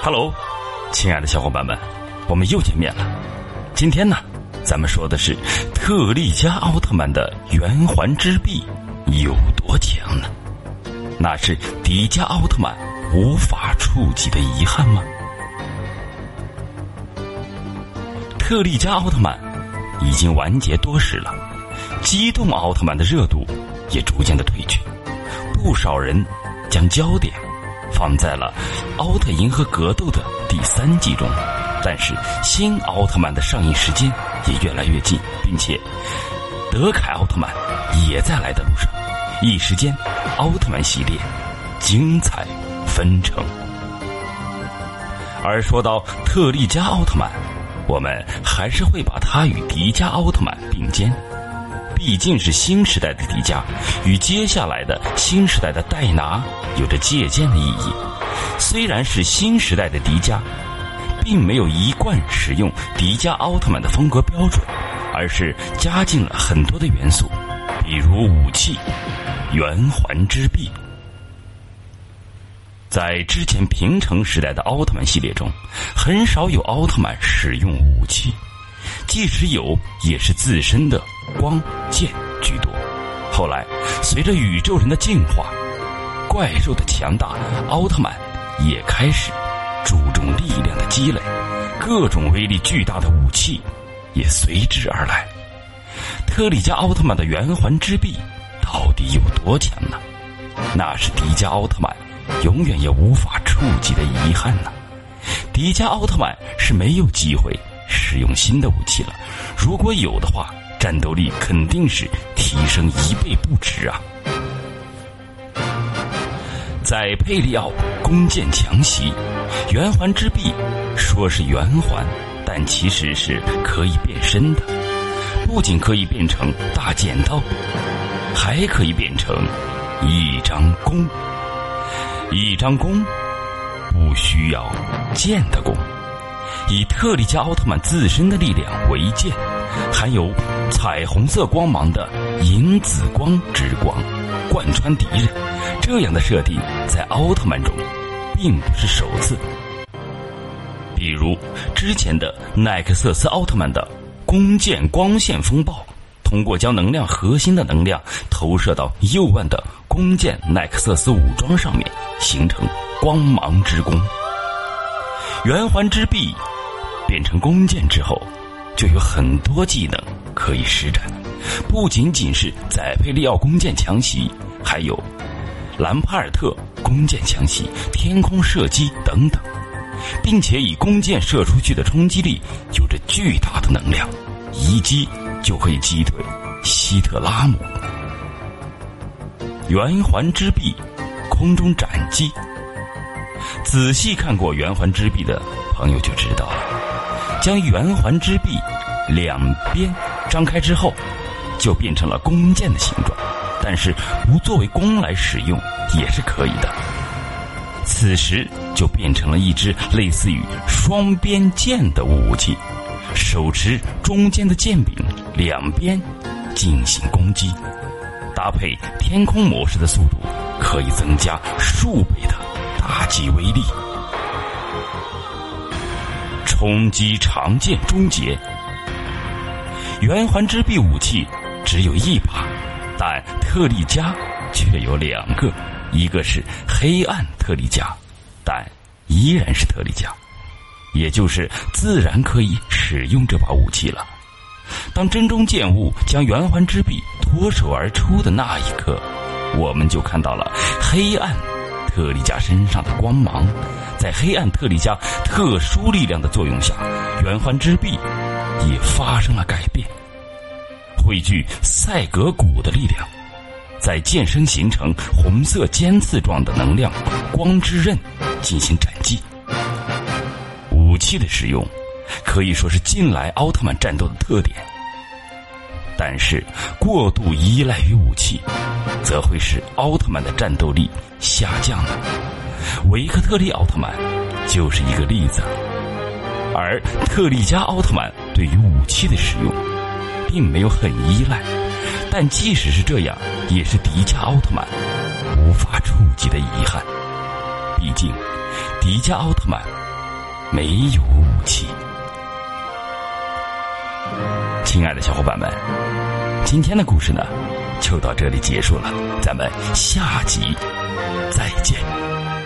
Hello，亲爱的小伙伴们，我们又见面了。今天呢，咱们说的是特利迦奥特曼的圆环之臂有多强呢？那是迪迦奥特曼无法触及的遗憾吗？特利迦奥特曼已经完结多时了，机动奥特曼的热度也逐渐的退去，不少人将焦点。放在了《奥特银河格斗》的第三季中，但是新奥特曼的上映时间也越来越近，并且德凯奥特曼也在来的路上。一时间，奥特曼系列精彩纷呈。而说到特利迦奥特曼，我们还是会把它与迪迦奥特曼并肩。毕竟是新时代的迪迦，与接下来的新时代的戴拿有着借鉴的意义。虽然是新时代的迪迦，并没有一贯使用迪迦奥特曼的风格标准，而是加进了很多的元素，比如武器圆环之臂。在之前平成时代的奥特曼系列中，很少有奥特曼使用武器。即使有，也是自身的光剑居多。后来，随着宇宙人的进化，怪兽的强大，奥特曼也开始注重力量的积累，各种威力巨大的武器也随之而来。特利迦奥特曼的圆环之臂到底有多强呢？那是迪迦奥特曼永远也无法触及的遗憾呢。迪迦奥特曼是没有机会。使用新的武器了，如果有的话，战斗力肯定是提升一倍不止啊！在佩利奥弓箭强袭，圆环之臂说是圆环，但其实是可以变身的，不仅可以变成大剪刀，还可以变成一张弓。一张弓不需要剑的弓。以特利迦奥特曼自身的力量为剑，含有彩虹色光芒的银紫光之光，贯穿敌人。这样的设定在奥特曼中并不是首次。比如之前的奈克瑟斯奥特曼的弓箭光线风暴，通过将能量核心的能量投射到右腕的弓箭奈克瑟斯武装上面，形成光芒之弓。圆环之臂。变成弓箭之后，就有很多技能可以施展，不仅仅是载佩利奥弓箭强袭，还有兰帕尔特弓箭强袭、天空射击等等，并且以弓箭射出去的冲击力有着巨大的能量，一击就可以击退希特拉姆。圆环之臂，空中斩击。仔细看过圆环之臂的朋友就知道了。将圆环之臂两边张开之后，就变成了弓箭的形状，但是不作为弓来使用也是可以的。此时就变成了一支类似于双边剑的武器，手持中间的剑柄，两边进行攻击，搭配天空模式的速度，可以增加数倍的打击威力。冲击长剑终结，圆环之臂武器只有一把，但特利迦却有两个，一个是黑暗特利迦，但依然是特利迦，也就是自然可以使用这把武器了。当真中剑物将圆环之臂脱手而出的那一刻，我们就看到了黑暗。特利迦身上的光芒，在黑暗特利迦特殊力量的作用下，圆环之臂也发生了改变。汇聚赛格古的力量，在剑身形成红色尖刺状的能量光之刃进行斩击。武器的使用可以说是近来奥特曼战斗的特点，但是过度依赖于武器。则会使奥特曼的战斗力下降的。维克特利奥特曼就是一个例子。而特利迦奥特曼对于武器的使用，并没有很依赖。但即使是这样，也是迪迦奥特曼无法触及的遗憾。毕竟，迪迦奥特曼没有武器。亲爱的小伙伴们，今天的故事呢，就到这里结束了，咱们下集再见。